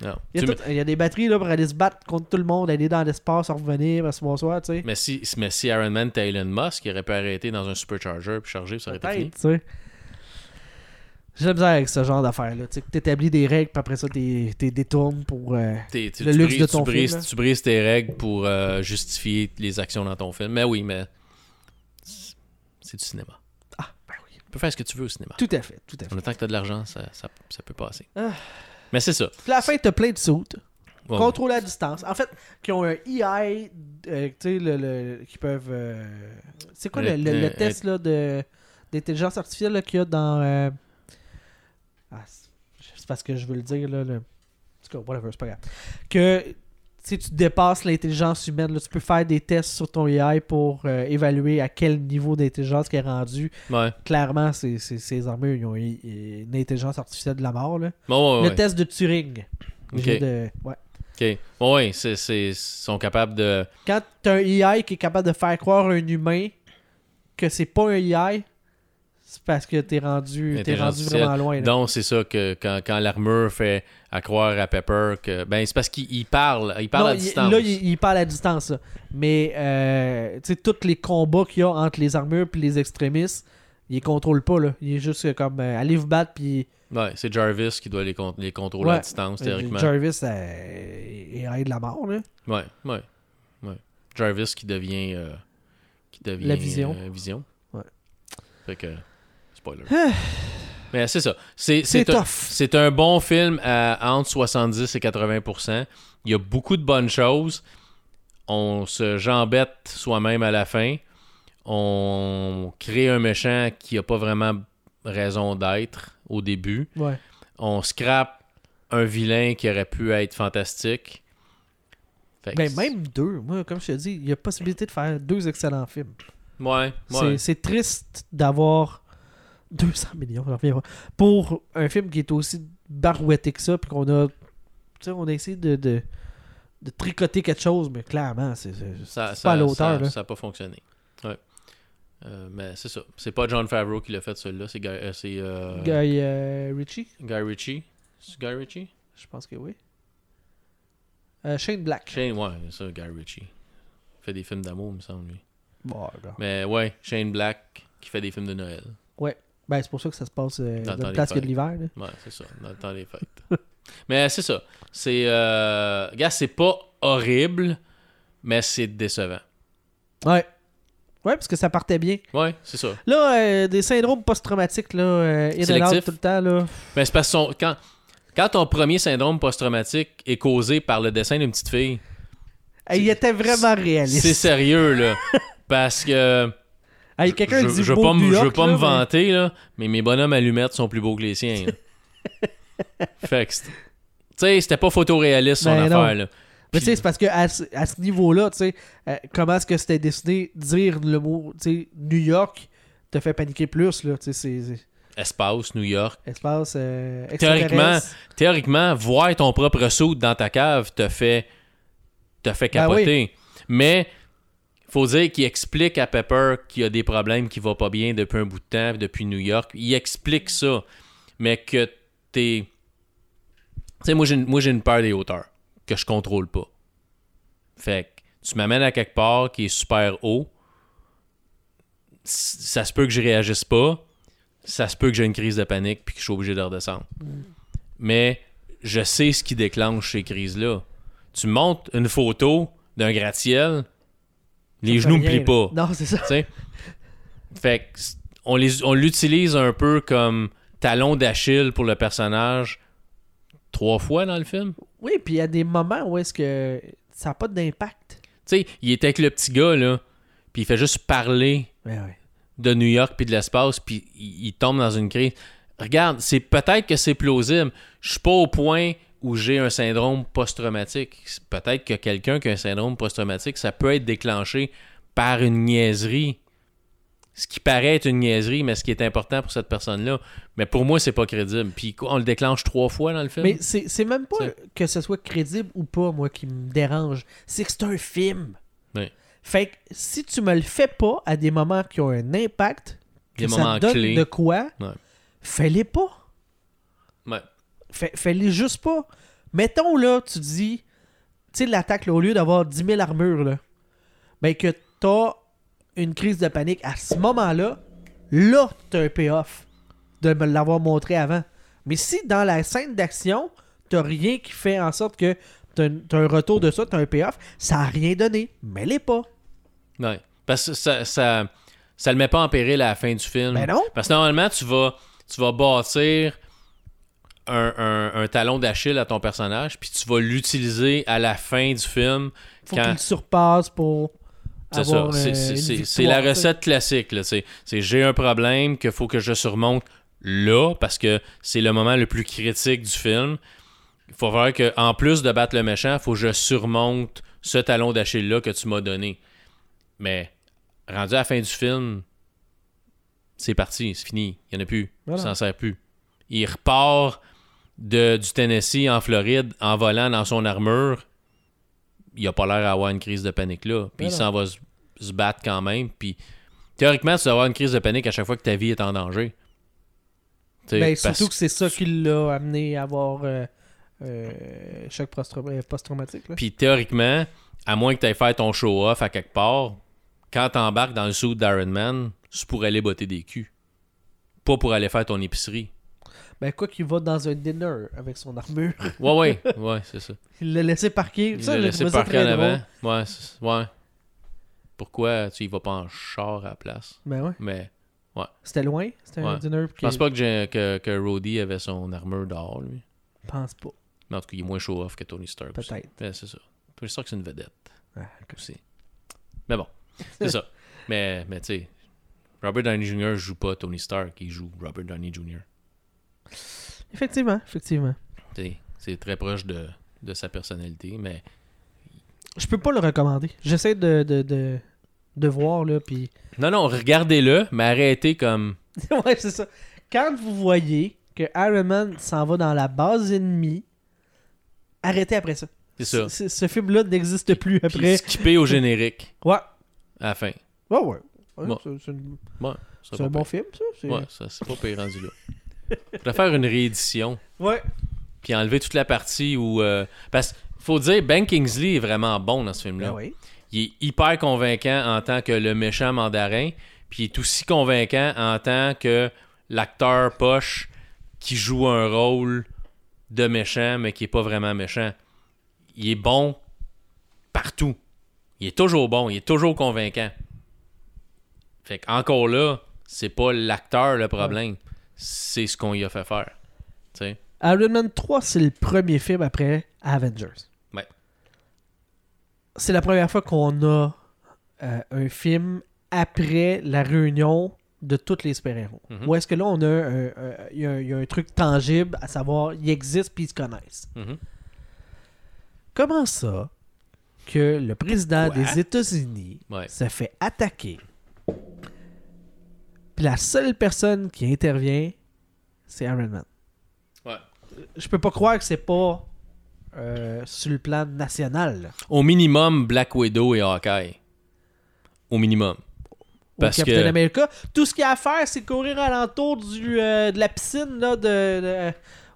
Non. Il y, a tout- il y a des batteries là, pour aller se battre contre tout le monde, aller dans l'espace, en revenir, ce bonsoir, tu sais. mais, si, mais si Iron Man était Elon Musk, il aurait pu arrêter dans un supercharger puis charger, puis ça aurait été fini. J'ai misère avec ce genre d'affaires-là. Tu t'établis des règles, puis après ça, t'es t'es détournes pour. euh, T'es- tu, Le tu luxe brises, de ton tu, brises, film, là. tu brises tes règles pour euh, justifier les actions dans ton film. Mais oui, mais c'est du cinéma. Ah, ben oui. Tu peux faire ce que tu veux au cinéma. Tout à fait, tout à fait. En tant que t'as de l'argent, ça, ça, ça peut passer. Ah. Mais c'est ça. Puis à la fin, t'as plein de soutes. Ouais, contrôler à distance. En fait, qui ont un EI, euh, tu sais, le, le- qui peuvent. c'est quoi le, Le- le- test là, de, d'intelligence artificielle là, qu'il y a dans. Euh, Ah, c'est parce que je veux le dire, là. Le... En tout cas, whatever, c'est pas grave. Que. Si tu dépasses l'intelligence humaine, là, tu peux faire des tests sur ton AI pour euh, évaluer à quel niveau d'intelligence qui est rendu. Ouais. Clairement, ces, ces, ces armures, ils ont eu- une intelligence artificielle de la mort. Là. Bon, ouais, Le ouais. test de Turing. De- ouais. OK. Bon, c'est, ils sont capables de. quand t'as un AI qui est capable de faire croire à un humain que c'est pas un AI, c'est parce que t'es rendu, t'es rendu vraiment loin. là. Donc, c'est ça que quand, quand l'armure fait à croire à Pepper que. Ben, c'est parce qu'il il parle. Il parle Non, à il- distance. Là, il, il parle à distance. là. Mais, euh, tu sais, tous les combats qu'il y a entre les armures et les extrémistes, il les contrôle pas. Là. Il est juste comme, euh, allez vous battre, puis Ouais, c'est Jarvis qui doit les, con- les contrôler à distance, euh, théoriquement. Jarvis euh, il est de la mort. Là. Ouais, ouais, ouais. Jarvis qui devient. euh, qui devient. La vision. vision. Ouais. Fait que. Spoiler. Mais c'est ça. C'est, C'est c'est, un, c'est un bon film à entre 70 et 80% Il y a beaucoup de bonnes choses. On se jambette soi-même à la fin. On crée un méchant qui a pas vraiment raison d'être au début. Ouais. On scrape un vilain qui aurait pu être fantastique. Ben, même deux. Moi, comme je te dis, il y a possibilité de faire deux excellents films. Ouais. C'est triste d'avoir 200 millions pas, pour un film qui est aussi barouetté que ça, puis qu'on a, tu sais, on a essayé de, de, de tricoter quelque chose, mais clairement, c'est c'est- Ça, pas à l'auteur. ça, là. ça a pas fonctionné. Ouais. Euh, mais c'est ça. C'est pas John Favreau qui l'a fait celui-là, c'est Guy, euh, c'est, euh, Guy Ritchie, Guy Ritchie. C'est Guy Ritchie? je pense que oui. Shane Black. Shane, ouais, c'est ça, Guy Ritchie. Il fait des films d'amour, me semble, lui. Bon. Mais ouais, Shane Black qui fait des films de Noël. Ben, c'est pour ça que ça se passe euh, Dans le dans place que de l'hiver. Ouais, c'est ça, dans le temps des fêtes. <laughs> mais c'est ça. C'est. Euh... Gars, c'est pas horrible, mais c'est décevant. Ouais. Ouais, parce que ça partait bien. Ouais, c'est ça. Là, euh, des syndromes post-traumatiques, là, euh, in and out tout le temps, là. Mais c'est parce que son- quand, quand ton premier syndrome post-traumatique est causé par le dessin d'une petite fille, il était vraiment réaliste. c'est sérieux, là. <laughs> Parce que. Hey, quelqu'un je, dit je veux beau pas, me- je veux pas me mais- vanter, là, mais mes bonhommes allumettes sont plus beaux que les siens. là. <laughs> fait que. Tu sais, c'était pas photoréaliste son Ben non. affaire, là. Mais tu sais, c'est parce que à ce, à ce niveau-là, tu sais, euh, comment est-ce que c'était destiné dire le mot, tu sais, New York te fait paniquer plus, là, tu sais, c'est- c'est Espace, New York. espace euh, Théoriquement, extraterrestre. théoriquement, voir ton propre soude dans ta cave te fait, te fait Ben capoter. Mais faut dire qu'il explique à Pepper qu'il y a des problèmes qui vont pas bien depuis un bout de temps, depuis New York. Il explique ça. Mais que t'es. Tu sais, moi, j'ai une- une peur des hauteurs que je contrôle pas. Fait que tu m'amènes à quelque part qui est super haut. Ça se peut que je réagisse pas. Ça se peut que j'ai une crise de panique puis que je suis obligé de redescendre. Mais je sais ce qui déclenche ces crises-là. Tu montes une photo d'un gratte-ciel, les genoux rien, plient pas. Non, c'est ça. Fait que on les- on l'utilise un peu comme talon d'Achille pour le personnage trois fois dans le film. Oui, puis il y a des moments où est-ce que ça n'a pas d'impact. Tu sais, il est avec le petit gars, là, puis il fait juste parler Ouais, ouais. de New York puis de l'espace, puis il, il tombe dans une crise. Regarde, c'est peut-être que c'est plausible. Je suis pas au point où j'ai un syndrome post-traumatique. Peut-être que quelqu'un qui a un syndrome post-traumatique, ça peut être déclenché par une niaiserie. ce qui paraît être une niaiserie, mais ce qui est important pour cette personne-là. Mais pour moi, c'est pas crédible. Puis on le déclenche trois fois dans le film? Mais c'est même pas que ce soit crédible ou pas, moi, qui me dérange. C'est que c'est un film. Oui. Fait que si tu me le fais pas à des moments qui ont un impact, que Des ça moments donne clés. de quoi, Ouais. fais-les pas. Ouais. Fais- Fais-les juste pas. Mettons là, tu dis, tu sais, l'attaque, au lieu d'avoir 10 000 armures, là, ben que t'as une crise de panique à ce moment-là, là, t'as un payoff de me l'avoir montré avant. Mais si dans la scène d'action, t'as rien qui fait en sorte que t'as un retour de ça, t'as un payoff, ça a rien donné. Mets-les pas. Ouais. Parce que ça, ça, ça le met pas en péril à la fin du film. Ben non. Parce que normalement, tu vas, tu vas bâtir un, un- un talon d'Achille à ton personnage, puis tu vas l'utiliser à la fin du film. Faut Quand- qu'il surpasse pour. C'est ça. avoir, C'est- la recette classique. là, C'est j'ai un problème qu'il faut que je surmonte là, parce que c'est le moment le plus critique du film. Il faut voir que en plus de battre le méchant, il faut que je surmonte ce talon d'Achille-là que tu m'as donné. Mais rendu à la fin du film, c'est parti, c'est fini. Il n'y en a plus. Voilà. Il s'en sert plus. Il repart de, du Tennessee en Floride en volant dans son armure. Il a pas l'air d'avoir une crise de panique là. Puis il Voilà. s'en va se, battre quand même. Puis théoriquement, tu dois avoir une crise de panique à chaque fois que ta vie est en danger. Tu Ben, parce- surtout que c'est ça qui l'a amené à avoir euh, euh, choc euh, post-traumatique. Puis théoriquement, à moins que tu ailles faire ton show-off à quelque part, quand t'embarques dans le suit d'Iron Man, c'est pour aller botter des culs. Pas pour aller faire ton épicerie. Ben, quoi qu'il va dans un dinner avec son armure. <laughs> Ouais, ouais, ouais, c'est ça. Il l'a laissé parquer. Il l'a laissé parquer en avant. Ouais, c'est- ouais. Pourquoi tu y vas pas en char à la place? Ben ouais. Mais C'était loin. C'était un Ouais. dinner. je pense pas que, que, que Rhodey avait son armure dehors, lui. Je pense pas. Mais en tout cas, il est moins show-off que Tony Stark. Peut-être. Ouais, c'est ça. Tony Stark, c'est une vedette Ah, aussi. Mais bon, c'est ça. <laughs> Mais, mais tu sais, Robert Downey Jr. joue pas Tony Stark, il joue Robert Downey Jr. Effectivement, effectivement. C'est très proche de, de sa personnalité, mais Je peux pas le recommander. J'essaie de, de, de, de voir, là, puis... non, non, regardez-le, mais arrêtez comme. <laughs> ouais, c'est ça. Quand vous voyez que Iron Man s'en va dans la base ennemie, arrêtez après ça. C'est ça. C- Ce film-là n'existe plus après. skipper au générique <laughs> Ouais. à la fin. Ouais, ouais. Ouais, Bon. c'est- une- Ouais, un bon film, ça. Ouais, ça, c'est pas pire rendu là. <laughs> Je vais faire une réédition, Ouais. puis enlever toute la partie où. euh, parce qu'il faut dire, Ben Kingsley est vraiment bon dans ce film-là. Ben oui. il est hyper convaincant en tant que le méchant mandarin, puis il est aussi convaincant en tant que l'acteur poche qui joue un rôle de méchant, mais qui est pas vraiment méchant. Il est bon partout. Il est toujours bon, il est toujours convaincant. Fait encore là, c'est pas l'acteur le problème, c'est ce qu'on y a fait faire. Tu sais? Iron Man 3, c'est le premier film après Avengers. Ouais. C'est la première fois qu'on a euh, un film après la réunion de tous les super-héros. Mhm. Ou est-ce que là, on a un, un- il y a un- il y a un truc tangible, à savoir, ils existent puis ils se connaissent. Mhm. Comment ça que le président des États-Unis Ouais. se fait attaquer, puis la seule personne qui intervient, c'est Iron Man? Ouais. je peux pas croire que c'est pas euh, sur le plan national. là. Au minimum, Black Widow et Hawkeye. Au minimum. Au Parce Captain que- America, tout ce qu'il y a à faire, c'est courir alentour du, euh, de la piscine là, de, de-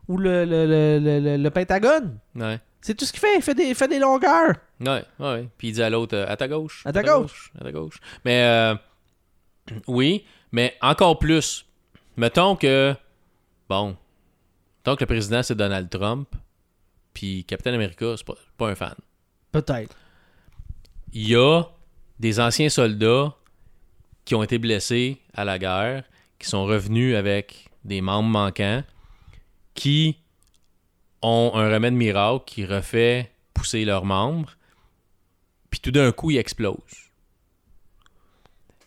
ou le, le, le, le- le- le Pentagone. Ouais. C'est tout ce qu'il fait. Il fait des, il fait des longueurs. Ouais, ouais, ouais. Puis il dit à l'autre, euh, à ta gauche. À ta gauche. À ta gauche. Mais, euh, <clears throat> oui, mais encore plus. Mettons que, bon, mettons que le président, c'est Donald Trump, puis Captain America, c'est pas, pas un fan. Peut-être. Il y a des anciens soldats qui ont été blessés à la guerre, qui sont revenus avec des membres manquants, qui ont un remède miracle qui refait pousser leurs membres, puis tout d'un coup, ils explosent.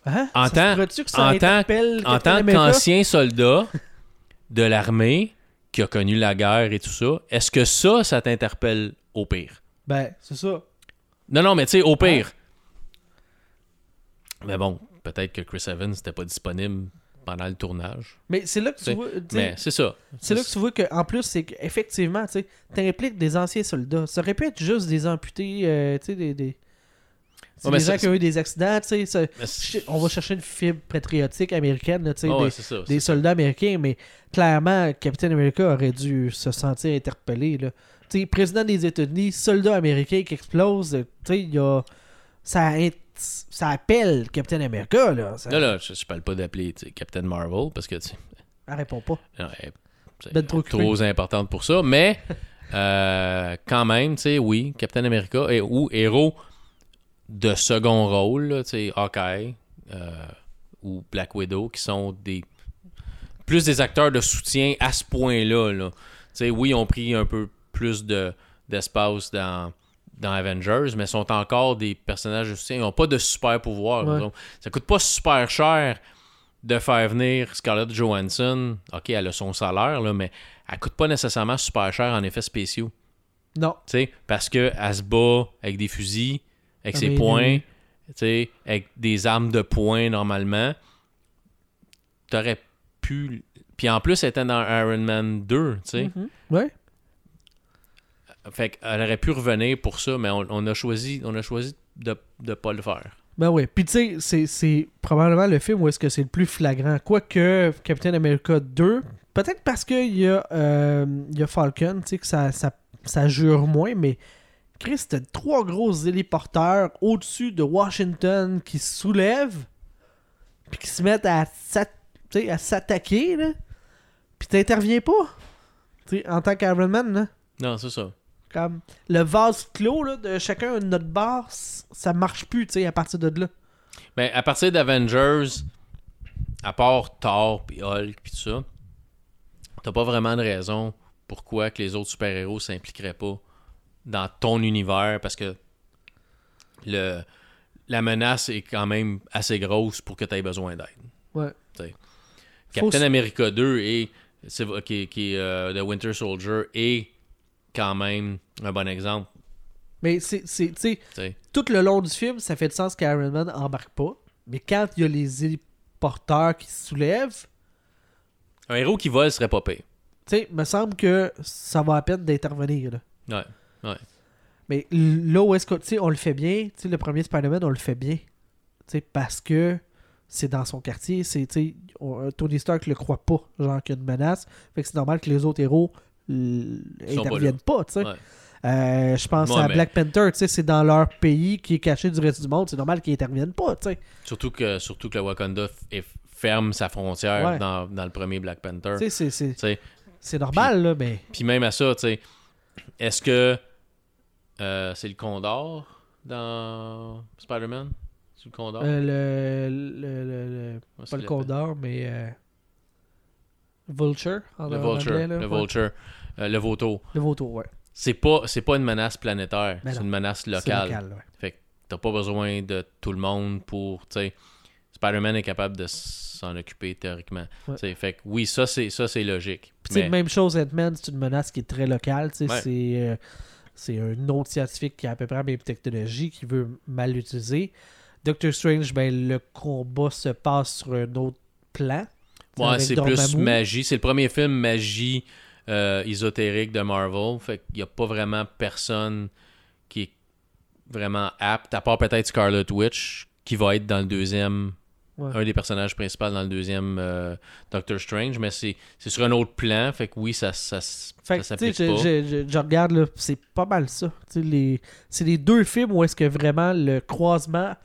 Hein? En tant- que ça en tant- En qu'ancien soldat de l'armée qui a connu la guerre et tout ça, est-ce que ça, ça t'interpelle au pire? Ben, c'est ça. Non, non, mais tu sais, au pire. Mais bon, peut-être que Chris Evans n'était pas disponible pendant le tournage. Mais c'est là que tu vois. Mais c'est ça. C'est là que tu vois qu'en plus, c'est qu'effectivement, tu sais, t'impliques des anciens soldats. Ça aurait pu être juste des amputés, euh, tu sais, des. des... c'est des gens qui ont eu des accidents, tu sais. On va chercher une fibre patriotique américaine, tu sais, des, c'est ça. des soldats américains, mais clairement, Captain America aurait dû se sentir interpellé. Là. Tu sais, président des États-Unis, soldat américain qui explose, tu sais, il y a. Ça, a- ça appelle Captain America, là. Ça... Je, je parle pas d'appeler Captain Marvel parce que tu sais, Elle répond pas. non, elle- Ben trop trop importante pour ça. Mais euh, quand même, tu sais, oui, Captain America ou héros de second rôle, tu sais, Hawkeye euh, ou Black Widow, qui sont des plus des acteurs de soutien à ce point-là. Là. Tu sais, oui, ils ont pris un peu plus de, d'espace dans, dans Avengers, mais sont encore des personnages de soutien. Ils n'ont pas de super pouvoir. Ouais. Ça coûte pas super cher de faire venir Scarlett Johansson. OK, elle a son salaire, là, mais elle coûte pas nécessairement super cher en effets spéciaux. Non. Tu sais, parce qu'elle se bat avec des fusils, avec Ah, ses poings, oui. tu sais, avec des armes de poing normalement. T'aurais pu. Puis en plus, elle était dans Iron Man 2, tu sais. Mhm. Ouais. Fait qu'elle aurait pu revenir pour ça, mais on, on a choisi, on a choisi de ne pas le faire. Ben oui. Puis tu sais, c'est- c'est probablement le film où est-ce que c'est le plus flagrant. Quoique Captain America 2, peut-être parce qu'il y, a, euh, il y a Falcon, tu sais, que ça, ça, ça jure moins, mais Chris, t'as trois gros héliporteurs au-dessus de Washington qui se soulèvent, puis qui se mettent à s'attaquer, là. Puis t'interviens pas. En tant qu'Iron Man, là. Non, c'est ça. Comme le vase clos là, de chacun de notre bar, c- ça marche plus, tu à partir de là. Mais à partir d'Avengers, à part Thor puis Hulk puis tout ça, t'as pas vraiment de raison pourquoi que les autres super-héros s'impliqueraient pas dans ton univers parce que le la menace est quand même assez grosse pour que tu aies besoin d'aide. Ouais. Captain America 2 et qui, qui euh, The Winter Soldier est quand même un bon exemple. Mais c'est, tu sais, tout le long du film, ça fait de sens qu'Iron Man embarque pas. Mais quand il y a les héliporteurs qui se soulèvent, Un héros qui vole serait pas pire. tu sais, me semble que ça va à peine d'intervenir. Là. Ouais. Mais là où est-ce que, on le fait bien, le premier Spider-Man, on le fait bien. Parce que c'est dans son quartier, c'est, on- Tony Stark le croit pas, genre qu'il y a une menace. Fait que c'est normal que les autres héros Sont pas interviennent pas. Ouais. Euh, je pense Ouais, à mais- Black Panther, c'est dans leur pays qui est caché du reste du monde, c'est normal qu'ils interviennent pas, tu sais. Surtout que, surtout que le Wakanda est- ferme sa frontière Ouais. dans, dans le premier Black Panther. C'est- T'sais. normal, là, mais... Puis même à ça, tu sais, est-ce que euh, c'est le Condor dans Spider-Man? C'est le Condor? Euh, le, le, le- Pas le Condor, mais... euh, Vulture, en Le Vulture. anglais, là, le ouais. Vulture. Le Vautour. Le vautour, ouais. C'est pas, c'est pas une menace planétaire, Ben c'est une menace C'est locale. local, ouais. Fait que t'as pas besoin de tout le monde pour, Spider-Man est capable de s'en occuper théoriquement. Ouais. Fait que oui, ça c'est, ça c'est logique. Puis, Mais- même chose, Ant-Man, c'est une menace qui est très locale. Ouais. C'est euh, c'est un autre scientifique qui a à peu près la même technologie qui veut mal l'utiliser. Doctor Strange, ben, le combat se passe sur un autre plan. Ouais, c'est plus magie. C'est le premier film magie euh, ésotérique de Marvel. Fait qu'il n'y a pas vraiment personne qui est vraiment apte, à part peut-être Scarlet Witch, qui va être dans le deuxième. Ouais. Un des personnages principaux dans le deuxième euh, Doctor Strange, mais c'est sur un autre plan. Fait que oui, ça, ça, ça Fait s'applique je, pas. je- je- je regarde, c'est pas mal ça. Les- C'est les deux films où est-ce que vraiment le croisement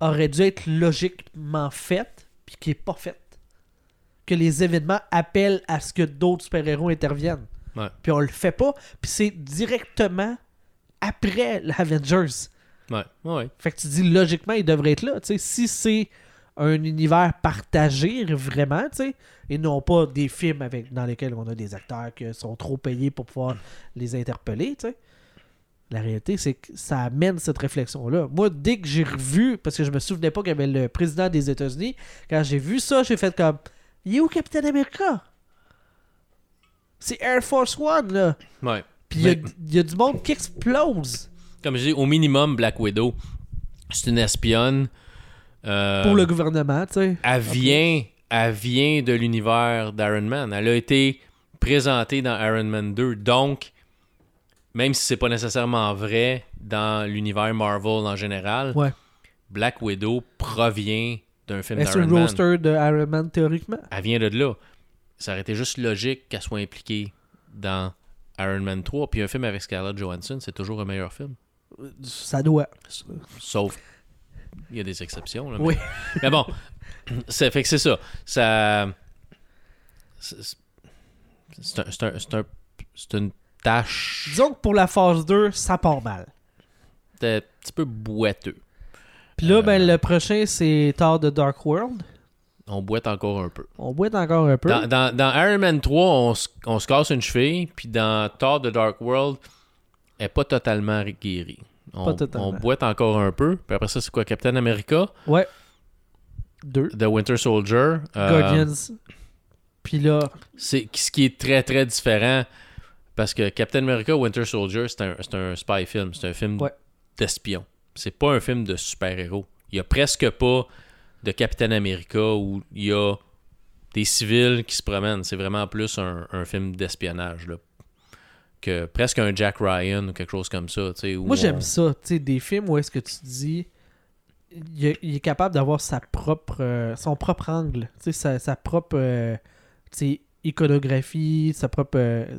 aurait dû être logiquement fait, puis qui est pas fait. Que les événements appellent à ce que d'autres super-héros interviennent. Ouais. Puis on le fait pas, puis c'est directement après l'Avengers. Ouais, ouais. Fait que tu dis logiquement, il devrait être là. Tu sais, si c'est un univers partagé vraiment, tu sais, et non pas des films avec dans lesquels on a des acteurs qui sont trop payés pour pouvoir les interpeller, tu sais. La réalité, c'est que ça amène cette réflexion-là. Moi, dès que j'ai revu, parce que je me souvenais pas qu'il y avait le président des États-Unis, quand j'ai vu ça, j'ai fait comme Il est où Captain America? C'est Air Force One, là. Ouais. Puis il y Mais- y, a du monde qui explose. Comme je dis, au minimum, Black Widow, c'est une espionne Euh, Pour le gouvernement, tu sais. elle vient, elle vient de l'univers d'Iron Man. Elle a été présentée dans Iron Man 2. Donc, même si c'est pas nécessairement vrai dans l'univers Marvel en général, Ouais. Black Widow provient d'un film d'Iron Man. roster de Iron Man théoriquement? Elle vient de là. Ça aurait été juste logique qu'elle soit impliquée dans Iron Man 3. Puis un film avec Scarlett Johansson, c'est toujours un meilleur film. Ça doit. Sauf, il y a des exceptions. là, Oui. mais, mais bon, fait que c'est ça. Ça. C'est c'est un- c'est un- c'est un- c'est une tâche. Disons que pour la phase 2, ça part mal. C'était un petit peu boiteux. Puis là, Euh. ben, le prochain, c'est Thor de Dark World. On boite encore un peu. On boit encore un peu. Dans, dans- dans Iron Man 3, on, se- on se casse une cheville, puis dans Thor The Dark World, elle n'est pas totalement guérie. On, Pas totalement. on boite encore un peu. Puis après ça, c'est quoi Captain America, Ouais. Deux. The Winter Soldier. euh, Guardians. Puis là, c'est ce qui est très très différent parce que Captain America Winter Soldier, c'est un, un spy film. C'est un film Ouais. d'espion. C'est pas un film de super-héros. Il y a presque pas de Captain America où il y a des civils qui se promènent. C'est vraiment plus un, un film d'espionnage. Que presque un Jack Ryan ou quelque chose comme ça. tu sais, où moi, j'aime ça. Tu sais, des films où est-ce que tu dis. Il est, il est capable d'avoir sa propre, euh, son propre angle, sa, sa propre euh, iconographie, sa propre, euh,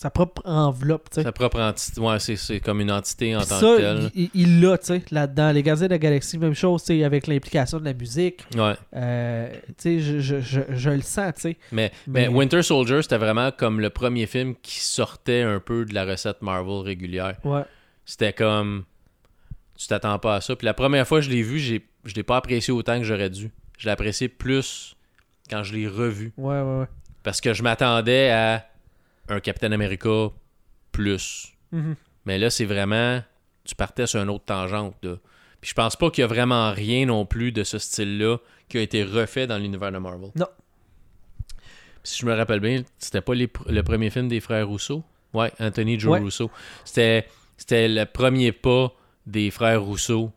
sa propre enveloppe. tu sais. Sa propre entité. Ouais, c'est, comme une entité en Puis tant ça, que telle. il- l'a, tu sais, là-dedans. Les Gardiens de la Galaxie, même chose, tu sais, avec l'implication de la musique. Ouais. Euh, tu sais, je, je, je, je le sens, tu sais. Mais, Mais- mais Winter Soldier, c'était vraiment comme le premier film qui sortait un peu de la recette Marvel régulière. Ouais. C'était comme. Tu t'attends pas à ça. Puis la première fois que je l'ai vu, je l'ai pas apprécié autant que j'aurais dû. Je l'ai apprécié plus quand je l'ai revu. Ouais, ouais, ouais. Parce que je m'attendais à un Captain America plus. Mhm. Mais là, c'est vraiment. Tu partais sur une autre tangente. Là. Puis je pense pas qu'il y a vraiment rien non plus de ce style-là qui a été refait dans l'univers de Marvel. Non. Puis si je me rappelle bien, c'était pas les le premier film des frères Rousseau? Ouais, Anthony Joe Ouais. Rousseau. C'était, c'était le premier pas des frères Rousseau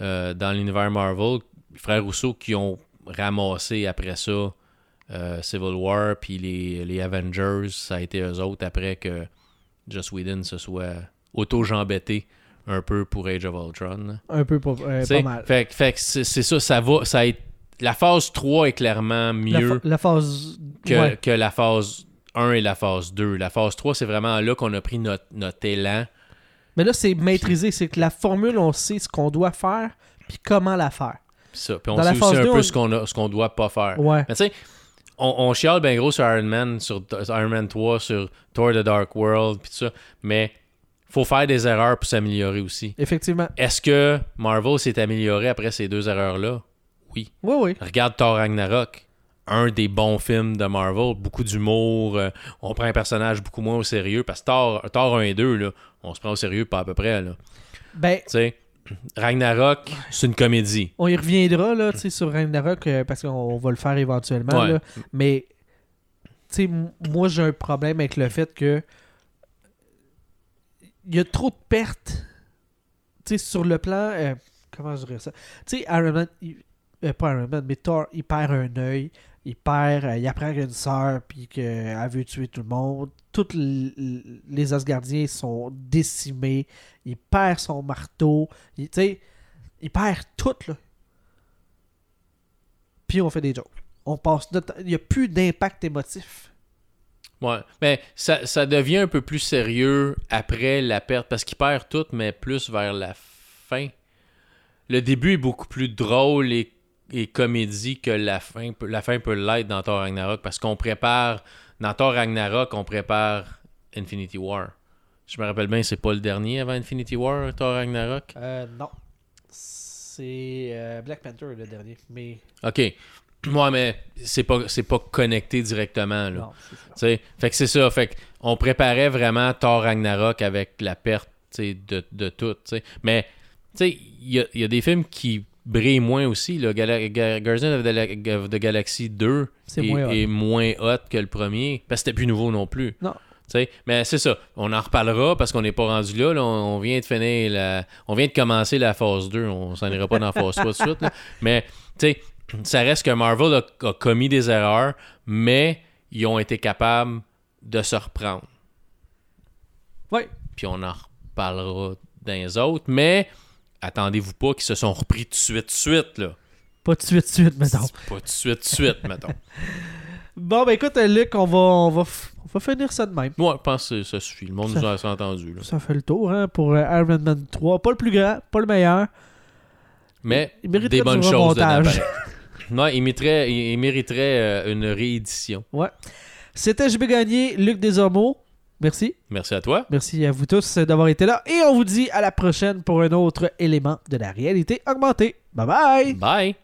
euh, dans l'univers Marvel. Les frères Rousseau qui ont ramassé après ça euh, Civil War, puis les, les Avengers, ça a été eux autres après que Joss Whedon se soit auto-jambetté un peu pour Age of Ultron. Un peu pas, euh, T'sais, pas mal. Fait, que- fait que c'est, ça, ça va. Ça a été- la phase 3 est clairement La, mieux la phase. que, ouais. que la phase 1 et la phase 2. La phase 3, c'est vraiment là qu'on a pris notre, notre élan. Mais là, c'est maîtrisé. C'est que la formule, on sait ce qu'on doit faire, puis comment la faire. Ça. Puis on Dans sait aussi phase un 2, peu on- ce qu'on a, ce qu'on doit pas faire. Ouais. Mais tu sais, on, on chiale bien gros sur Iron Man, sur Iron Man 3, sur Thor The Dark World, puis tout ça. Mais faut faire des erreurs pour s'améliorer aussi. Effectivement. Est-ce que Marvel s'est amélioré après ces deux erreurs-là? Oui. Oui, oui. Regarde Thor Ragnarok. Un des bons films de Marvel, beaucoup d'humour, euh, on prend un personnage beaucoup moins au sérieux, parce que Thor, Thor 1 et 2, là, on se prend au sérieux pas à peu près. Là. Ben, Tu sais, Ragnarok, c'est une comédie. on y reviendra, là, tu sais, sur Ragnarok, euh, parce qu'on va le faire éventuellement, Ouais. là. Mais, tu sais, m- moi, j'ai un problème avec le fait que il y a trop de pertes, tu sais, sur le plan... euh, comment je dirais ça? Tu sais, Iron Man... il- euh, pas Iron Man, mais Thor, il perd un œil, il perd... il apprend qu'il a une sœur, puis qu'elle veut tuer tout le monde. Tous les Asgardiens sont décimés. Il perd son marteau. Il- il perd tout, là. Puis on fait des jokes. On passe Il n'y a plus d'impact émotif. Ouais. Mais ça, ça devient un peu plus sérieux après la perte, parce qu'il perd tout, mais plus vers la fin. Le début est beaucoup plus drôle et, et comédie que la fin. La fin peut l'être dans Thor Ragnarok, parce qu'on prépare. Dans Thor Ragnarok, on prépare Infinity War. Je me rappelle bien, c'est pas le dernier avant Infinity War, Thor Ragnarok? Euh, non. C'est euh, Black Panther le dernier. Mais Ok. <clears throat> Ouais, mais c'est pas, c'est pas connecté directement. Là. non, c'est ça. Fait que c'est ça. Fait que on préparait vraiment Thor Ragnarok avec la perte de, de tout. Mais tu sais, il y a, il y a des films qui brillent moins aussi. Là. Gala- Ga- Guardians of the Galaxy 2 C'est est, moins hot. est moins hot que le premier. Parce que c'était plus nouveau non plus. Non. Mais c'est ça. On en reparlera parce qu'on n'est pas rendu là. là. On, vient de finir la... On vient de commencer la phase 2. On s'en ira pas dans la phase 3 tout de suite. là. Mais, tu sais, ça reste que Marvel a, a commis des erreurs, mais ils ont été capables de se reprendre. Ouais. Puis on en reparlera dans les autres. Mais attendez-vous pas qu'ils se sont repris tout de suite, tout de suite, là. Pas de suite, de suite, mettons. Pas de suite, de suite, <laughs> mettons. Bon, ben écoute, Luc, on va, on va, on va finir ça de même. Moi, je pense que ça suffit. Le monde Ça- nous a assez entendu. Là. Ça fait le tour hein, pour euh, Iron Man 3. Pas le plus grand, pas le meilleur. Mais Il mériterait des bonnes du choses pareil. <laughs> Non, il mériterait, il il mériterait euh, une réédition. C'était JB Gagné, Luc Desormeaux. Merci. Merci à toi. Merci à vous tous d'avoir été là. Et on vous dit à la prochaine pour un autre élément de la réalité augmentée. Bye bye! Bye.